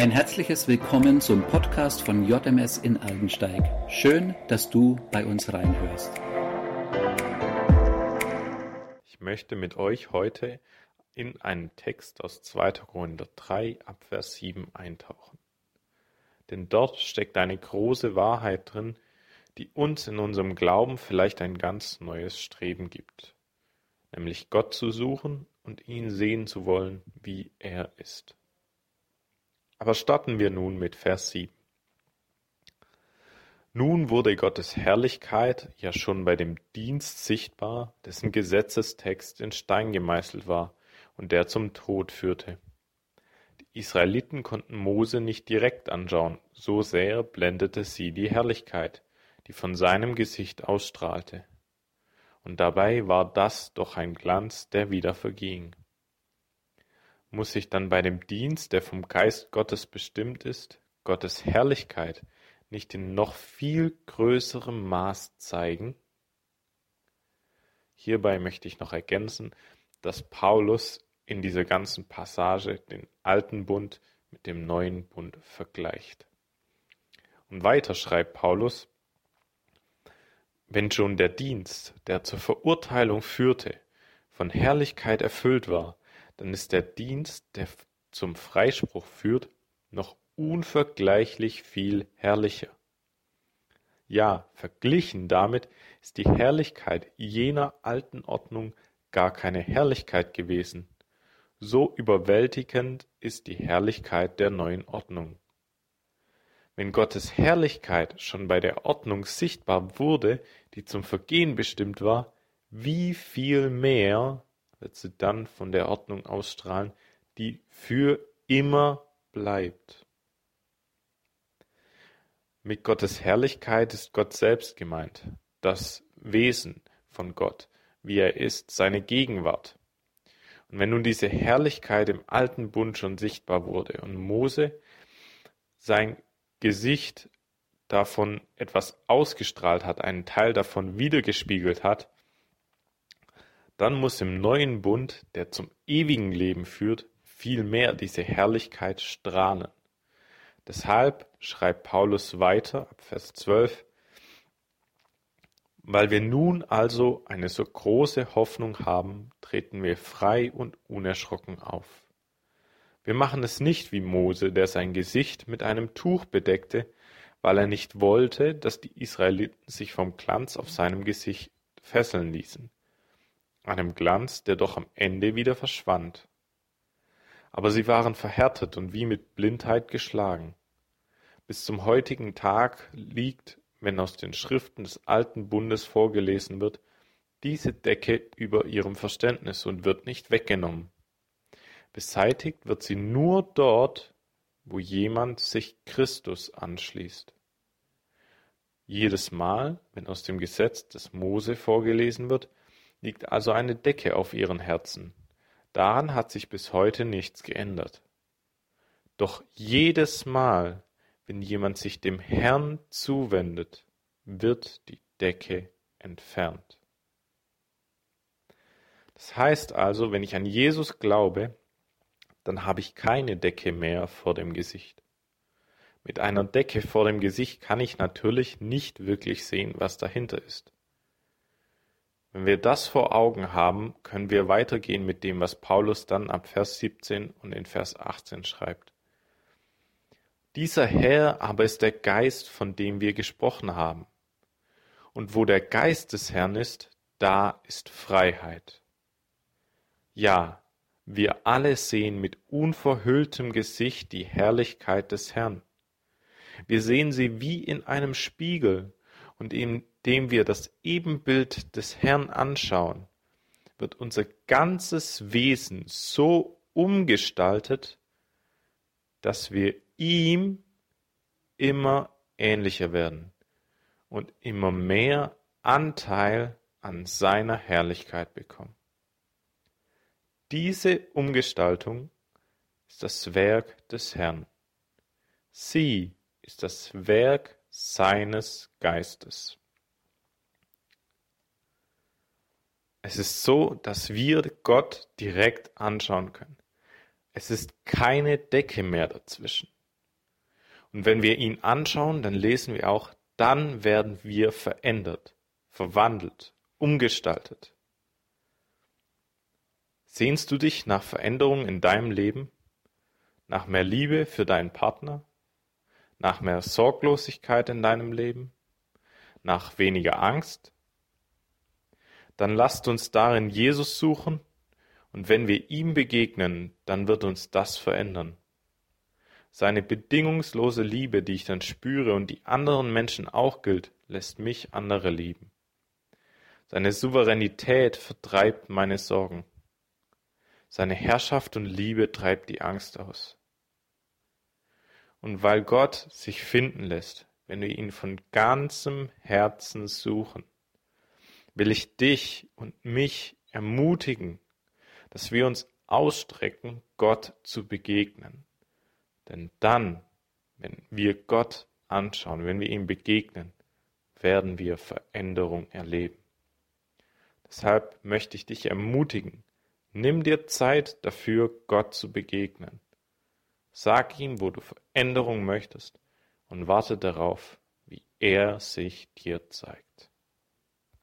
Ein herzliches Willkommen zum Podcast von JMS in Aldensteig. Schön, dass du bei uns reinhörst. Ich möchte mit euch heute in einen Text aus 2. Korinther 3 ab Vers 7 eintauchen. Denn dort steckt eine große Wahrheit drin, die uns in unserem Glauben vielleicht ein ganz neues Streben gibt, nämlich Gott zu suchen und ihn sehen zu wollen, wie er ist. Aber starten wir nun mit Vers 7. Nun wurde Gottes Herrlichkeit ja schon bei dem Dienst sichtbar, dessen Gesetzestext in Stein gemeißelt war und der zum Tod führte. Die Israeliten konnten Mose nicht direkt anschauen, so sehr blendete sie die Herrlichkeit, die von seinem Gesicht ausstrahlte. Und dabei war das doch ein Glanz, der wieder verging muss sich dann bei dem Dienst, der vom Geist Gottes bestimmt ist, Gottes Herrlichkeit nicht in noch viel größerem Maß zeigen? Hierbei möchte ich noch ergänzen, dass Paulus in dieser ganzen Passage den alten Bund mit dem neuen Bund vergleicht. Und weiter schreibt Paulus, wenn schon der Dienst, der zur Verurteilung führte, von Herrlichkeit erfüllt war, dann ist der Dienst, der zum Freispruch führt, noch unvergleichlich viel herrlicher. Ja, verglichen damit ist die Herrlichkeit jener alten Ordnung gar keine Herrlichkeit gewesen. So überwältigend ist die Herrlichkeit der neuen Ordnung. Wenn Gottes Herrlichkeit schon bei der Ordnung sichtbar wurde, die zum Vergehen bestimmt war, wie viel mehr wird sie dann von der Ordnung ausstrahlen, die für immer bleibt. Mit Gottes Herrlichkeit ist Gott selbst gemeint, das Wesen von Gott, wie er ist, seine Gegenwart. Und wenn nun diese Herrlichkeit im alten Bund schon sichtbar wurde und Mose sein Gesicht davon etwas ausgestrahlt hat, einen Teil davon wiedergespiegelt hat, dann muss im neuen Bund, der zum ewigen Leben führt, vielmehr diese Herrlichkeit strahlen. Deshalb schreibt Paulus weiter ab Vers 12, weil wir nun also eine so große Hoffnung haben, treten wir frei und unerschrocken auf. Wir machen es nicht wie Mose, der sein Gesicht mit einem Tuch bedeckte, weil er nicht wollte, dass die Israeliten sich vom Glanz auf seinem Gesicht fesseln ließen einem Glanz, der doch am Ende wieder verschwand. Aber sie waren verhärtet und wie mit Blindheit geschlagen. Bis zum heutigen Tag liegt, wenn aus den Schriften des alten Bundes vorgelesen wird, diese Decke über ihrem Verständnis und wird nicht weggenommen. Beseitigt wird sie nur dort, wo jemand sich Christus anschließt. Jedes Mal, wenn aus dem Gesetz des Mose vorgelesen wird, liegt also eine Decke auf ihren Herzen. Daran hat sich bis heute nichts geändert. Doch jedes Mal, wenn jemand sich dem Herrn zuwendet, wird die Decke entfernt. Das heißt also, wenn ich an Jesus glaube, dann habe ich keine Decke mehr vor dem Gesicht. Mit einer Decke vor dem Gesicht kann ich natürlich nicht wirklich sehen, was dahinter ist. Wenn wir das vor Augen haben, können wir weitergehen mit dem, was Paulus dann ab Vers 17 und in Vers 18 schreibt. Dieser Herr aber ist der Geist, von dem wir gesprochen haben. Und wo der Geist des Herrn ist, da ist Freiheit. Ja, wir alle sehen mit unverhülltem Gesicht die Herrlichkeit des Herrn. Wir sehen sie wie in einem Spiegel, und indem wir das Ebenbild des Herrn anschauen, wird unser ganzes Wesen so umgestaltet, dass wir ihm immer ähnlicher werden und immer mehr Anteil an seiner Herrlichkeit bekommen. Diese Umgestaltung ist das Werk des Herrn. Sie ist das Werk seines Geistes. Es ist so, dass wir Gott direkt anschauen können. Es ist keine Decke mehr dazwischen. Und wenn wir ihn anschauen, dann lesen wir auch, dann werden wir verändert, verwandelt, umgestaltet. Sehnst du dich nach Veränderung in deinem Leben? Nach mehr Liebe für deinen Partner? Nach mehr Sorglosigkeit in deinem Leben? Nach weniger Angst? Dann lasst uns darin Jesus suchen und wenn wir ihm begegnen, dann wird uns das verändern. Seine bedingungslose Liebe, die ich dann spüre und die anderen Menschen auch gilt, lässt mich andere lieben. Seine Souveränität vertreibt meine Sorgen. Seine Herrschaft und Liebe treibt die Angst aus. Und weil Gott sich finden lässt, wenn wir ihn von ganzem Herzen suchen, will ich dich und mich ermutigen, dass wir uns ausstrecken, Gott zu begegnen. Denn dann, wenn wir Gott anschauen, wenn wir ihm begegnen, werden wir Veränderung erleben. Deshalb möchte ich dich ermutigen, nimm dir Zeit dafür, Gott zu begegnen. Sag ihm, wo du Veränderung möchtest und warte darauf, wie er sich dir zeigt.